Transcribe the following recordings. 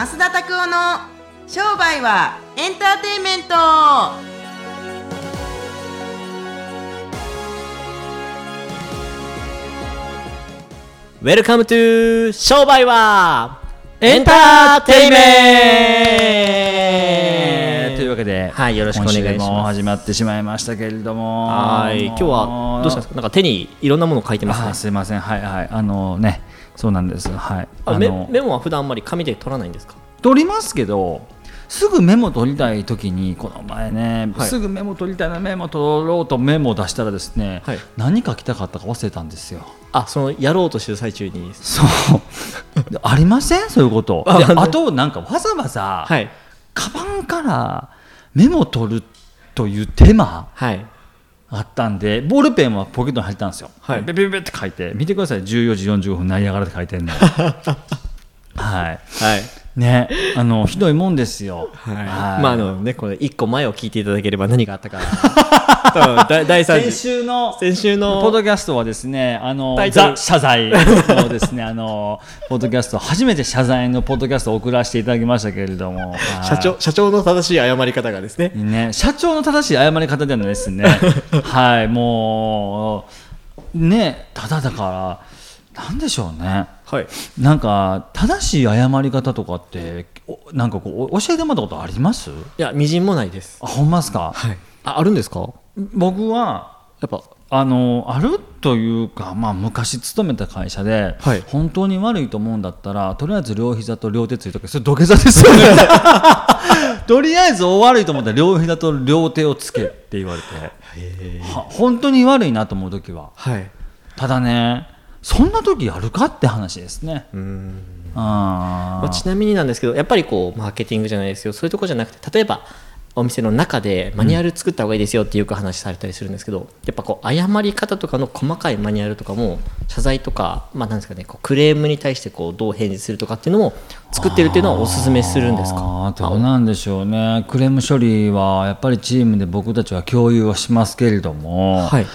増田拓夫の商売はエンターテインメント。 Welcome to 商売はエンターテイメント。というわけで、はいよろしくお願いします。今週も始まってしまいましたけれども。はい今日はどうしたんですか？なんか手にいろんなもの書いてますね。あすいません。はいはい。あのねそうなんです。はい。あメのメモは普段あんまり紙で取らないんですか？取りますけどすぐメモ取りたい時にこの前ね、はい。すぐメモ取りたいなメモ取ろうとメモを出したらですね、はい。何書きたかったか忘れたんですよ。あそのやろうとしてる最中に。そう。ありません？そういうこと。でああとなんかわざわざ、はい。カバンからメモ取るという手間。はいあったんでボールペンはポケットに入ったんですよ、はい。ベベベって書いて見てください。14時45分ナイアガラって書いてんの。はい。はいねあのひどいもんですよ。はい。はい。まああのねこれ一個前を聞いていただければ何があったか。多分だ第三先次週の先週の。ポッドキャストはですね、あのザ謝罪のですね、あのポッドキャスト初めて謝罪のポッドキャストを送らせていただきましたけれども、はい。社長社長の正しい謝り方がですね。ね、社長の正しい謝り方ではないですね。はい、もうね、ただだからなんでしょうね。はい。なんか正しい謝り方とかっておなんかこう教えてもらったことあります？いやみじんもないです。あほんまですか？はい。ああるんですか？僕はやっぱ。あのあるというか、まあ、昔勤めた会社で、はい。本当に悪いと思うんだったらとりあえず両膝と両手ついとけ。それ土下座ですよね。とりあえず大悪いと思ったら両膝と両手をつけって言われて。は本当に悪いなと思う時は。はい。ただねそんな時あるかって話ですね。うん。あまあ、ちなみになんですけどやっぱりこうマーケティングじゃないですけどそういうところじゃなくて例えばお店の中でマニュアル作った方がいいですよっていう話されたりするんですけど、やっぱこう謝り方とかの細かいマニュアルとかも謝罪とか、まあ、なんですかねこうクレームに対してこうどう返事するとかっていうのも作ってるっていうのはおすすめするんですか？どうなんでしょうね。クレーム処理はやっぱりチームで僕たちは共有はしますけれども、はい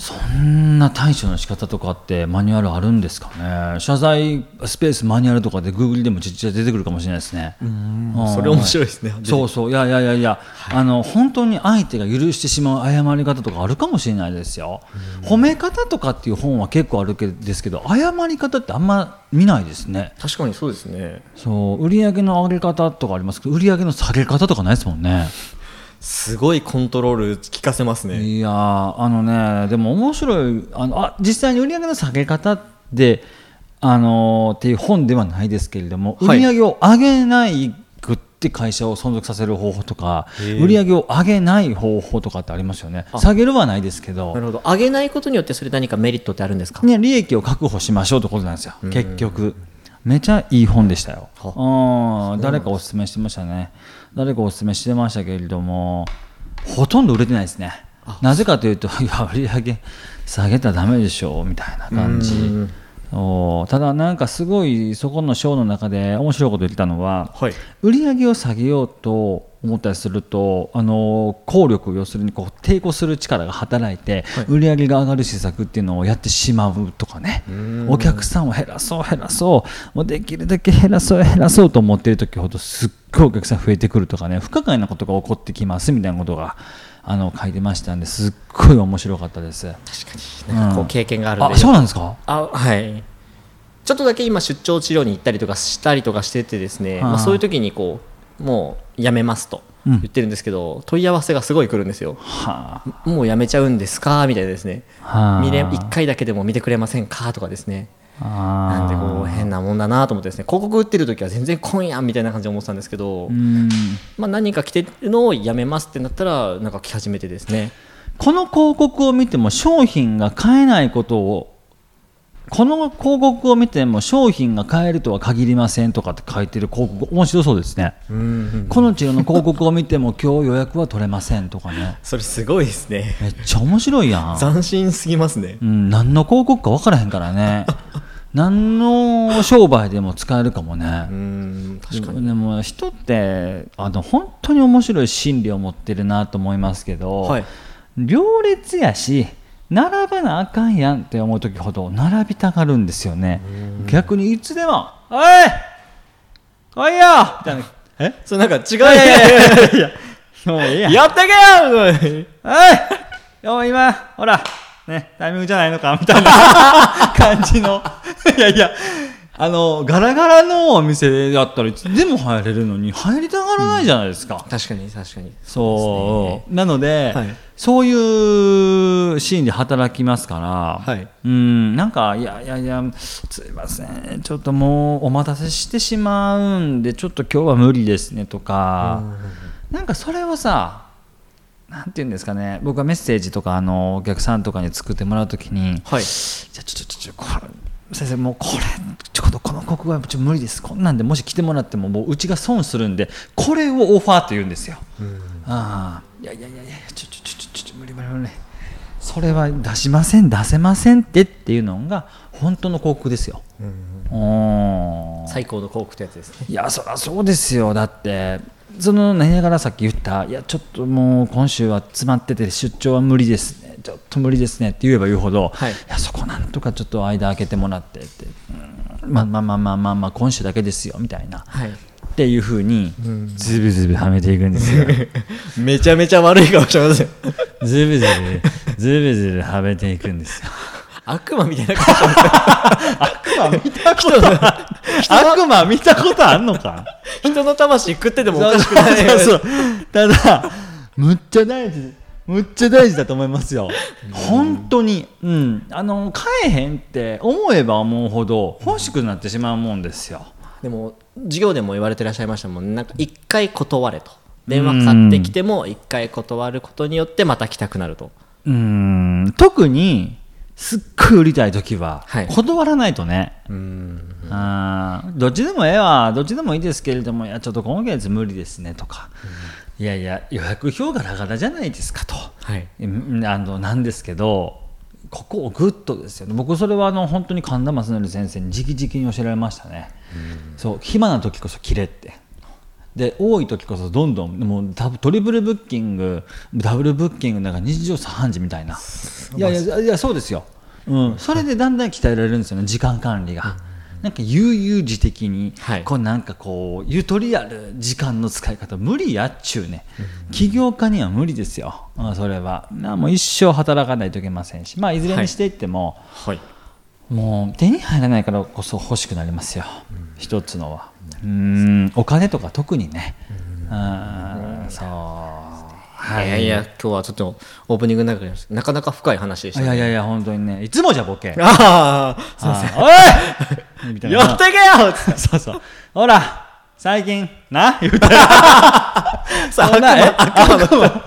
そんな対処の仕方とかってマニュアルあるんですかね？謝罪スペースマニュアルとかで Google でもちっちゃい出てくるかもしれないですね。うんそれ面白いですね。そうそう。いやいやいやいや、あの本当に相手が許してしまう謝り方とかあるかもしれないですよ。褒め方とかっていう本は結構あるけですけど謝り方ってあんま見ないですね。確かにそうですね。そう。売上の上げ方とかありますけど売上の下げ方とかないですもんねすごいコントロール効かせますね。いやーあのねでも面白いあのあ実際に売上の下げ方であのーっていう本ではないですけれども、はい。売上を上げないくって会社を存続させる方法とか売上を上げない方法とかってありますよね。下げるはないですけど。なるほど。上げないことによってそれ何かメリットってあるんですか？ね、利益を確保しましょうってことなんですよ、結局。めちゃいい本でしたよ。うん、誰かおすすめしてましたね。誰かおすすめしてましたけれども、ほとんど売れてないですね。なぜかというと、いや、売り上げ下げたらダメでしょうみたいな感じ。おただ、なんかすごいそこのショーの中で面白いこと言ってたのは、はい。売り上げを下げようと思ったりするとあの効力要するにこう抵抗する力が働いて、売り上げが上がる施策っていうのをやってしまうとかね。お客さんを減らそう減らそう。もうできるだけ減らそう減らそうと思っている時ほどすっごいお客さん増えてくるとかね不可解なことが起こってきますみたいなことがあの書いてましたんですっごい面白かったです。なんかこう経験があるんで、あそうなんですか？あはい。ちょっとだけ今出張治療に行ったりとかしたりとかしててですね、まあ、そういう時にこうもうやめますと言ってるんですけど、問い合わせがすごい来るんですよ。はもうやめちゃうんですか？みたいなですね。あ、はあ、見れ1回だけでも見てくれませんか？とかですね。あなんでこう変なもんだなと思ってですね広告売ってる時は全然来んやんみたいな感じで思ってたんですけど、うん。まあ、何か来てるのをやめますってなったらなんか来始めてですね。この広告を見ても商品が買えないことをこの広告を見ても商品が買えるとは限りませんとかって書いてる広告面白そうですね、この治療の広告を見ても今日予約は取れませんとかね。それすごいですね。めっちゃ面白いやん、斬新すぎますね。うん、何の広告か分からへんからね 何の商売でも使えるかもね、うん確かに。でも人ってあの本当に面白い心理を持ってるなと思いますけど、はい。行列やし並ばなあかんやんって思う時ほど並びたがるんですよね。逆にいつでも「おい来いよみたいな。え？それなんか違ういやいやいやいや。もうええや。んやってけよはい。よ今ほらねタイミングじゃないのかみたいな。感じの。いやいやあのガラガラのお店だったらいつでも入れるのに入りたがらないじゃないですか、確かに確かに。そう。なので、はい。そういうシーンで働きますから、はい。うんなんかいやいやいやすいません。ちょっともうお待たせしてしまうんでちょっと今日は無理ですねとか、なんかそれをさなんて言うんですかね。僕はメッセージとかあのお客さんとかに作ってもらうときにはい。じゃあちょちょちょちょこれ先生もうこれちょっとこの国語はちょっと無理です。こんなんでもし来てもらってももううちが損するんでこれをオファーと言うんですよ、ああ。いやいやいやいやちょちょちょちょ無理無理無理それは出しません出せませんってっていうのが本当の広告ですよ、うん最高の幸福ってやつですねいやそりゃそうですよだってその何やがらさっき言ったいやちょっともう今週は詰まってて出張は無理ですね。ちょっと無理ですねって言えば言うほど、はい。やそこなんとかちょっと間開けてもらってって、うん。まあまあまあまあまあまあ今週だけですよみたいな、はい。っていうふうにズブズブはめていくんですよ。めちゃめちゃ悪い顔してますよ。ズブズブズブズブはめていくんですよ悪魔みたいな顔してます見たこと。悪魔見たことあんのか？人の魂食っててもおかしくない。そうそうそう。ただむっちゃ大事。むっちゃ大事だと思いますよ。本当に。うん。あの買えへんって思えば思うほど欲しくなってしまうもんですよ。でも授業でも言われてらっしゃいましたもんね。なんか一回断れと。電話かかってきても一回断ることによってまた来たくなると。うん。特にすっごい売りたい時ははい。断らないとね、うん。あーどっちでもええわ。どっちでもいいですけれどもいやちょっと今月無理ですねとか、いやいや予約表ガラガラじゃないですかと、はい。うんあのなんですけどここをグッとですよね。僕それはあの本当に神田正則先生に直々に教えられましたね、そう暇な時こそ切れってで多い時こそどんどんもうダブトリプルブッキングダブルブッキングなんか日常茶飯事みたいな。いやいやいやそうですよ、うん、それでだんだん鍛えられるんですよね時間管理が。なんか悠々自適に、はい。こうなんかこうゆとりある時間の使い方無理やっちゅうね、起業家には無理ですよ、あそれは。なもう一生働かないといけませんし、まあ、いずれにしていっても、はい。もう手に入らないからこそ欲しくなりますよ、一つのはうん。お金とか特にね。うん。そう。はい。いやいや今日はちょっとオープニングの中でなかなか深い話でしたね。いやいやいや本当にね。いつもじゃボケ。ああすいません。あおい！みたいな。やってけよ！そうそう。ほら最近な？言うて。さほらえ？悪魔悪魔の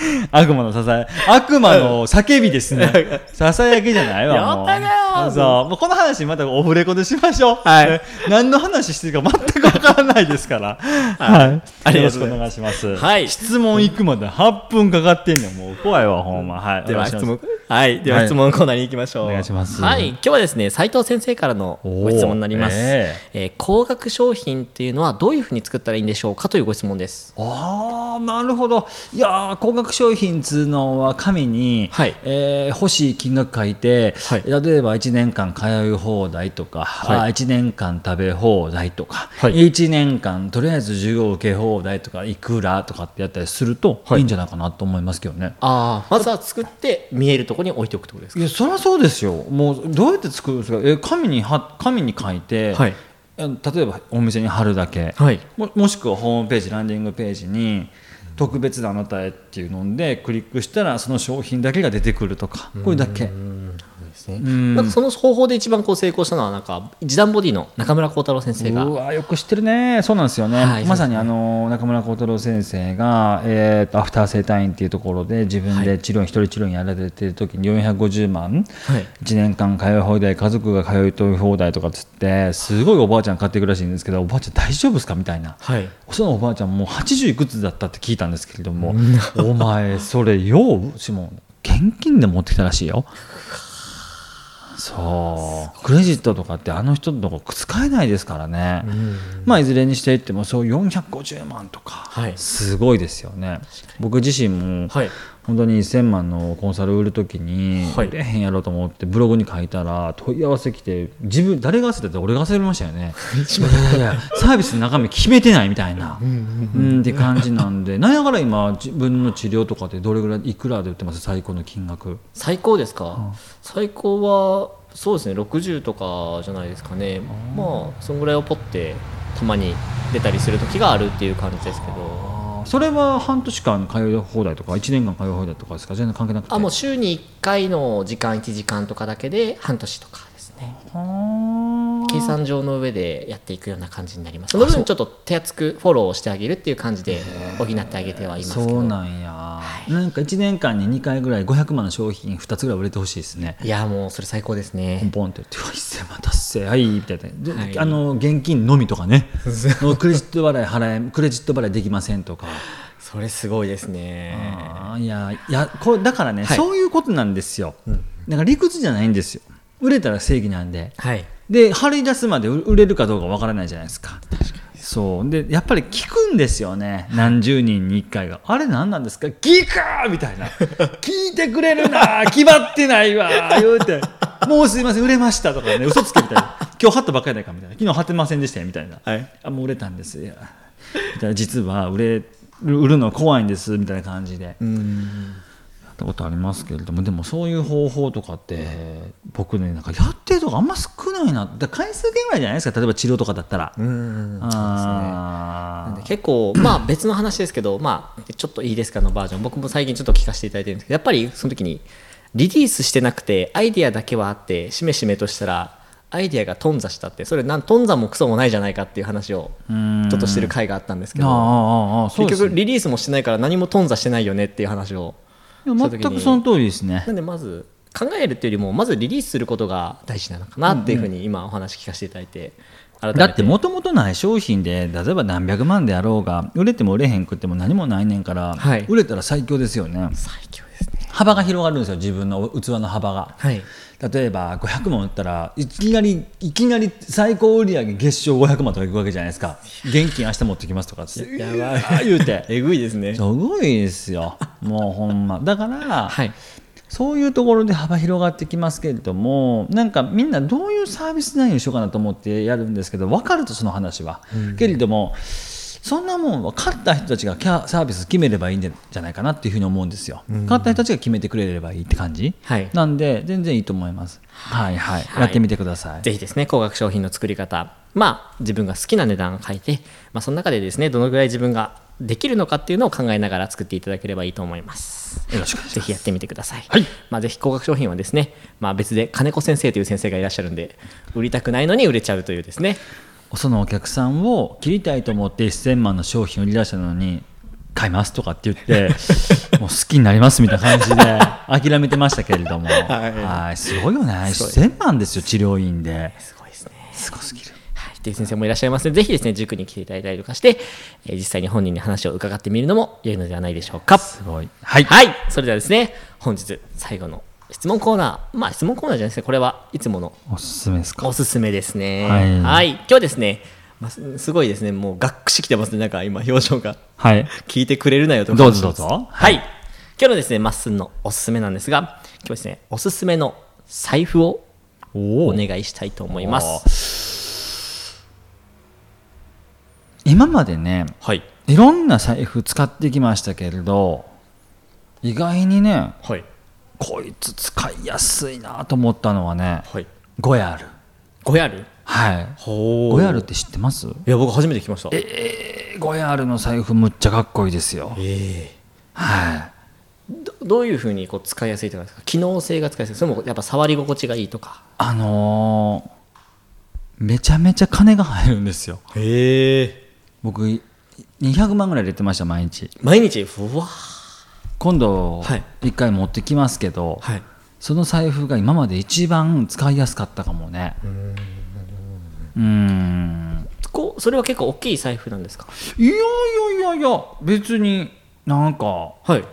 悪魔のささや悪魔の叫びですね。ささやきじゃないわもうやったかよそう。もうこの話またオフレコでしましょう。はい。ね何の話してるか全くわからないですから。はい。ありよろしくお願いします。はい。質問行くまで8分かかってんねんもう怖いわほんま。はい。では質問はい。でははい。質問コーナーに行きましょう、お願いします。はい。今日はですね斉藤先生からのご質問になります、ええ。ー高額商品っていうのはどういうふうに作ったらいいんでしょうかというご質問です。ああなるほど。いやー高額商品っつうのは紙に、はい。えー欲しい金額書いて、はい。例えば1年間通い放題とか、はい。あ1年間食べ放題とか、はい1年間とりあえず授業受け放題とかいくらとかってやったりすると、はい。い、いんじゃないかなと思いますけどね。ああまずは作って見えるところに置いておくってことですか？いやそりゃそうですよ。もうどうやって作るんですか？え紙には紙に書いて、はい。例えばお店に貼るだけ、はい。ももしくはホームページランディングページに特別なあなたへっていうのでクリックしたらその商品だけが出てくるとかこれだけですね。ん。なんかその方法で一番こう成功したのはなんか時短ボディの中村幸太郎先生が。うわよく知ってるね。そうなんですよね、はいまさにあの中村幸太郎先生が、えーとアフター生態院っていうところで自分で治療院、一人治療院やられてる時に450万、はい。1年間通い放題家族が通い放題とかっつってすごいおばあちゃん買っていくらしいんですけどおばあちゃん大丈夫ですかみたいな。はい。そのおばあちゃんもう80いくつだったって聞いたんですけれども お前それようしも現金で持ってきたらしいよそう。クレジットとかってあの人のとこ使えないですからね、まあいずれにしていってもそう450万とか、はい。すごいですよね。僕自身も、はい本当に1000万のコンサル売るときに、はい。売れへんやろうと思ってブログに書いたら問い合わせ来て自分誰が焦ってたって俺が焦りましたよね。いやいやサービスの中身決めてないみたいな。うんって感じなんでなんやから今自分の治療とかってどれぐらいいくらで売ってます？最高の金額。最高ですか、最高はそうですね60とかじゃないですかね。まあそんぐらいをポってたまに出たりする時があるっていう感じですけどそれは半年間通い放題とか1年間通い放題とかですか？全然関係なくて。あもう週に1回の時間1時間とかだけで半年とかですね。はあ計算上の上でやっていくような感じになります。その分ちょっと手厚くフォローをしてあげるっていう感じで補ってあげてはいますけど。そうなんや、なんか1年間に2回ぐらい500万の商品2つぐらい売れてほしいですね。いやもうそれ最高ですポンねポンって言ってうわ1000万達成はいみたいなで、はい。あの現金のみとかね。クレジット払い払えクレジット払いできませんとか。それすごいですね。いやいやこれだからね、はい。そういうことなんですよ、だから理屈じゃないんですよ。売れたら正義なんで。はい。で張り出すまで売売れるかどうかわからないじゃないですかそう。でやっぱり聞くんですよね。何十人に1回が「あれ何なんですか？ギカー!」みたいな「聞いてくれるな決まってないわ」言うて「もうすいません。売れました」とかね。嘘つけみたいな「今日貼ったばっかりないか」みたいな「昨日貼ってませんでしたよ」みたいな「はい。あもう売れたんです。よ」みたいな。実は売れ売るの怖いんですみたいな感じで。やったことありますけれども。でもそういう方法とかって僕ねなんかやってるとこあんま少ないな。だから回数券ぐらいじゃないですか。例えば治療とかだったら。うんあー。なんで結構まあ別の話ですけどまあちょっといいですかのバージョン。僕も最近ちょっと聞かせていただいてるんですけどやっぱりその時にリリースしてなくてアイディアだけはあってしめしめとしたらアイディアが頓挫したってそれなん頓挫もクソもないじゃないかっていう話をちょっとしてる回があったんですけど結局リリースもしてないから何も頓挫してないよねっていう話を全くその通りですね。なんでまず考えるっていうよりもまずリリースすることが大事なのかなっていうふうに今お話聞かせていただいてだってもともとない商品で例えば何百万であろうが売れても売れへんくっても何もないねんから、はい。売れたら最強ですよね。最強ですね。幅が広がるんですよ自分の器の幅が。はい。例えば500万売ったらいきなりいきなり最高売上月賞500万とかいくわけじゃないですか。現金明日持ってきますとかって。やばい。言うて。えぐいですね。すごいですよ。もうほんま。だから、はいそういうところで幅広がってきますけれどもなんかみんなどういうサービス内容にしようかなと思ってやるんですけど分かるとその話は、けれどもそんなもんは勝った人たちがキャサービス決めればいいんじゃないかなっていうふうに思うんですよ、勝った人たちが決めてくれればいいって感じ、はい。なんで全然いいと思います。はい。はい、はい。やってみてください。ぜひですね高額商品の作り方。まあ自分が好きな値段を書いて、まあ、その中でですねどのぐらい自分ができるのかっていうのを考えながら作っていただければいいと思います。よろしくぜひやってみてください、はい。まあ、ぜひ高額商品はですね、まあ、別で金子先生という先生がいらっしゃるんで売りたくないのに売れちゃうというですね。そのお客さんを切りたいと思って1000万の商品を売り出したのに買いますとかって言って もう好きになりますみたいな感じで 諦めてましたけれども、はい。すごいよね。すごい。1000万ですよ治療院で。すごいですね。すごすぎる。はい、っていう先生もいらっしゃいますので、ぜひですね、塾に来ていただいたりとかして、えー実際に本人に話を伺ってみるのも良いのではないでしょうか。すごい。はい、はい、それではですね、本日最後の質問コーナー、まあ質問コーナーじゃないですね、これはいつものおすすめですか？おすすめですね。はい。今日はですね、まあ、すすごいですね、もうがっくしきてますね、なんか今、表情が。はい。聞いてくれるなよとどうぞどうぞ。はい。今日のですね、まっすんのおすすめなんですが、今日ですね、おすすめの財布をおお願いしたいと思います。今までねはい。いろんな財布使ってきましたけれど意外にねはい。こいつ使いやすいなと思ったのはねはい。ゴヤール。5ヤール？はい。ほゴヤールって知ってます？いや僕初めて聞きました。ええーゴヤールの財布むっちゃかっこいいですよ。えはい。どどういうふうにこう使いやすいとか？機能性が使いやすい。それもやっぱ触り心地がいいとか。あのーめちゃめちゃ金が入るんですよ。へえ僕200万ぐらい入れてました毎日。毎日？ふわ今度はい。1回持ってきますけど、はい。その財布が今まで一番使いやすかったかもね。うーん。こうそれは結構大きい財布なんですか？いやいやいやいや別になんかはい。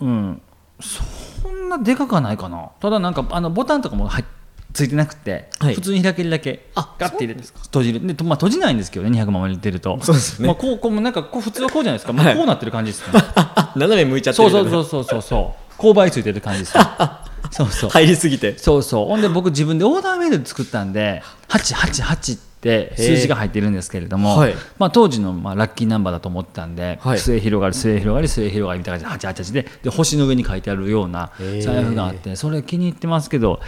うん。そんなでかくはないかな。ただなんかあのボタンとかも入っついてなくて、はい。普通に開けるだけあガッて入れて閉じるで、とまあ、閉じないんですけどね200万も入れてると。そうですよね。まあ、こうこうなんかこう普通はこうじゃないですか、もうはいこうなってる感じですね。斜め向いちゃってそうるそうそうそうそうそう。勾配ついてる感じですね。そうそう。入りすぎて。そうそう。ほんで僕自分でオーダーメイドで作ったんで888って数字が入ってるんですけれども、はい。まあ、当時のまあラッキーナンバーだと思ってたんで、はい。末広がり末広がり末広がりみたいな感じで888でで星の上に書いてあるような財布があってそれ気に入ってますけどはい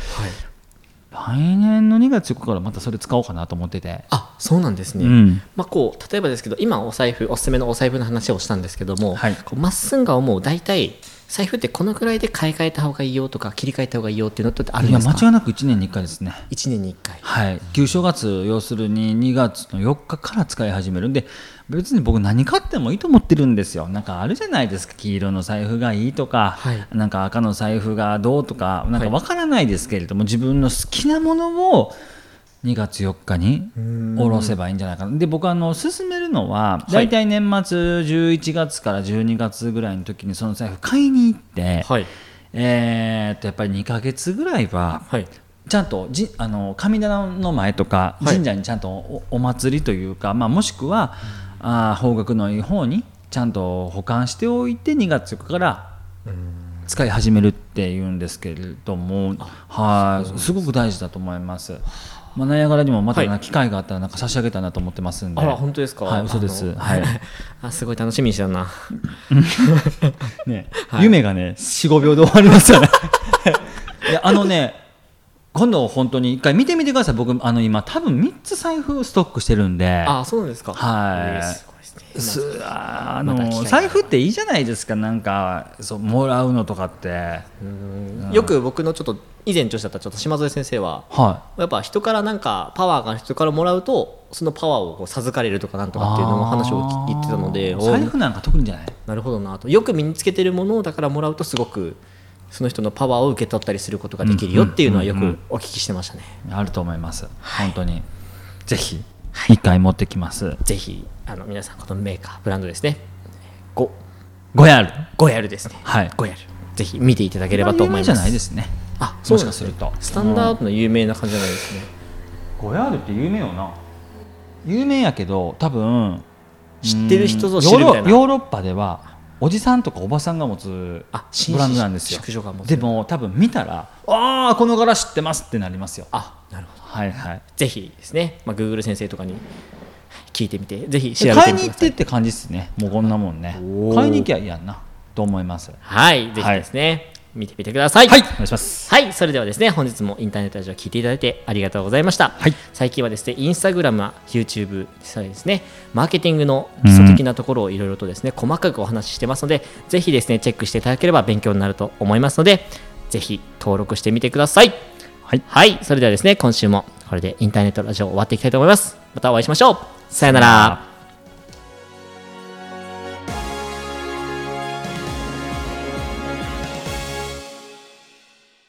来年の2月4日からまたそれ使おうかなと思ってて、あそうなんですね、うん。まあ、こう例えばですけど今お財布おすすめのお財布の話をしたんですけども、はい。こうまっすんが思う大体財布ってこのくらいで買い替えた方がいいよとか切り替えた方がいいよっていうのってあるんいやですか？間違いなく1年に1回ですね。1年に1回。はい、旧正月要するに2月の4日から使い始めるんで別に僕何買ってもいいと思ってるんですよ。なんかあるじゃないですか。黄色の財布がいいとか、はい。なんか赤の財布がどうとかなんかはい。わからないですけれども、自分の好きなものを2月4日に下ろせばいいんじゃないかな。で僕あの勧めるのは大体年末11月から12月ぐらいの時にその財布買いに行って、はい。えーっとやっぱり2ヶ月ぐらいははい。ちゃんとじあの神棚の前とかはい。神社にちゃんとお,、お祭りというか、まあ、もしくは、あー方角のいい方にちゃんと保管しておいて2月4日から使い始めるっていうんですけれどもはい。すごく大事だと思います。まあ、ナイアガラにもまた機会があったらなんか差し上げたいなと思ってますんで、あら本当ですか？はい嘘です。はい。あすごい楽しみにしてたな。ね。はい。夢がね45秒で終わりますよね。いやあのね今度本当に一回見てみてください。僕あの今多分3つ財布ストックしてるんで。あそうですか。はい。えーすごいですね。すあの財布っていいじゃないですか。なんかそうもらうのとかって。うん。よく僕のちょっと以前著者だったちょっと島添先生は。はやっぱ人からなんかパワーが人からもらうとそのパワーをこう授かれるとかなんといかっていうのも話を聞言ってたので財布なんか特にじゃない？なるほどなと。よく身につけてるものをだからもらうとすごくその人のパワーを受け取ったりすることができるよっていうのはよくお聞きしてましたね、あると思います。本当に。ぜひ一回持ってきます。ぜひあの皆さんこのメーカーブランドですね。ゴ5やる。ゴヤルですね。はい。ゴヤルぜひ見ていただければと思います。有名じゃないですね。あもしかするとスタンダードの有名な感じじゃないですね。ゴヤールって有名よな。有名やけど多分知ってる人ぞうん知るみたいな。ヨーロヨーロッパではおじさんとかおばさんが持つあブランドなんですよ。でも多分見たらああこの柄知ってますってなりますよ。あなるほど。はいはい。ぜひですね、まあ、Google 先生とかに聞いてみてぜひ調べて買いに行ってって感じですね。もうこんなもんね。買いに行きゃいいやんな。と思います。はいぜひですね、見てみてくださいはいお願いしますはい、それではですね、本日もインターネットラジオを聞いていただいてありがとうございました。はい最近はですね、インスタグラム、YouTube、さですね、マーケティングの基礎的なところをいろいろとですね、細かくお話ししてますので、ぜひですね、チェックしていただければ勉強になると思いますので、ぜひ登録してみてください。はいはい、それではですね、今週もこれでインターネットラジオ終わっていきたいと思います。またお会いしましょう。さよなら。